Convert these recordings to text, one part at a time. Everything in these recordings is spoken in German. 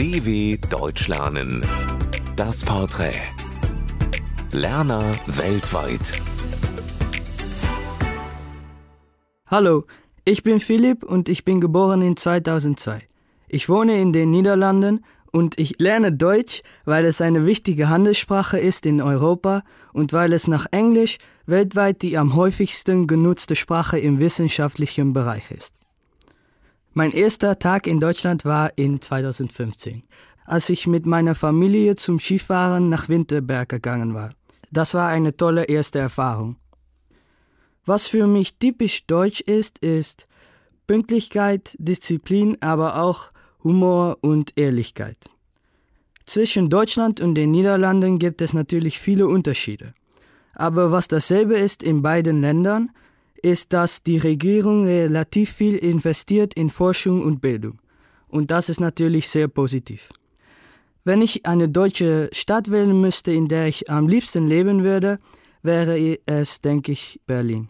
DW Deutsch lernen. Das Porträt. Lerner weltweit. Hallo, ich bin Philipp und ich bin geboren in 2002. Ich wohne in den Niederlanden und ich lerne Deutsch, weil es eine wichtige Handelssprache ist in Europa und weil es nach Englisch weltweit die am häufigsten genutzte Sprache im wissenschaftlichen Bereich ist. Mein erster Tag in Deutschland war in 2015, als ich mit meiner Familie zum Skifahren nach Winterberg gegangen war. Das war eine tolle erste Erfahrung. Was für mich typisch deutsch ist, ist Pünktlichkeit, Disziplin, aber auch Humor und Ehrlichkeit. Zwischen Deutschland und den Niederlanden gibt es natürlich viele Unterschiede. Aber was dasselbe ist in beiden Ländern, ist, dass die Regierung relativ viel investiert in Forschung und Bildung. Und das ist natürlich sehr positiv. Wenn ich eine deutsche Stadt wählen müsste, in der ich am liebsten leben würde, wäre es, denke ich, Berlin.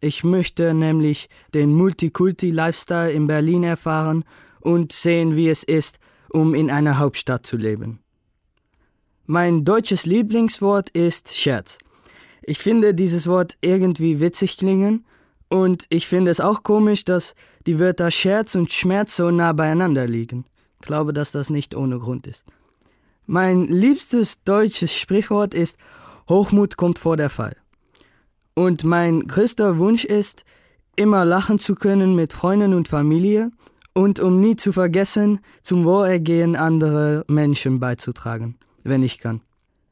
Ich möchte nämlich den Multikulti-Lifestyle in Berlin erfahren und sehen, wie es ist, um in einer Hauptstadt zu leben. Mein deutsches Lieblingswort ist Scherz. Ich finde dieses Wort irgendwie witzig klingen und ich finde es auch komisch, dass die Wörter Scherz und Schmerz so nah beieinander liegen. Ich glaube, dass das nicht ohne Grund ist. Mein liebstes deutsches Sprichwort ist Hochmut kommt vor der Fall. Und mein größter Wunsch ist, immer lachen zu können mit Freunden und Familie und um nie zu vergessen, zum Wohlergehen anderer Menschen beizutragen, wenn ich kann.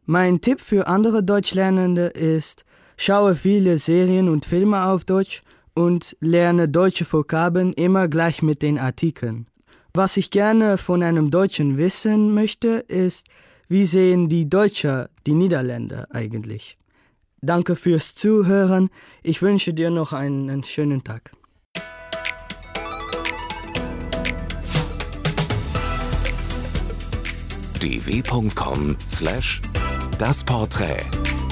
Mein Tipp für andere Deutschlernende ist, schaue viele Serien und Filme auf Deutsch und lerne deutsche Vokabeln immer gleich mit den Artikeln. Was ich gerne von einem Deutschen wissen möchte, ist, wie sehen die Deutscher die Niederländer eigentlich? Danke fürs Zuhören. Ich wünsche dir noch einen schönen Tag. dw.com/das Porträt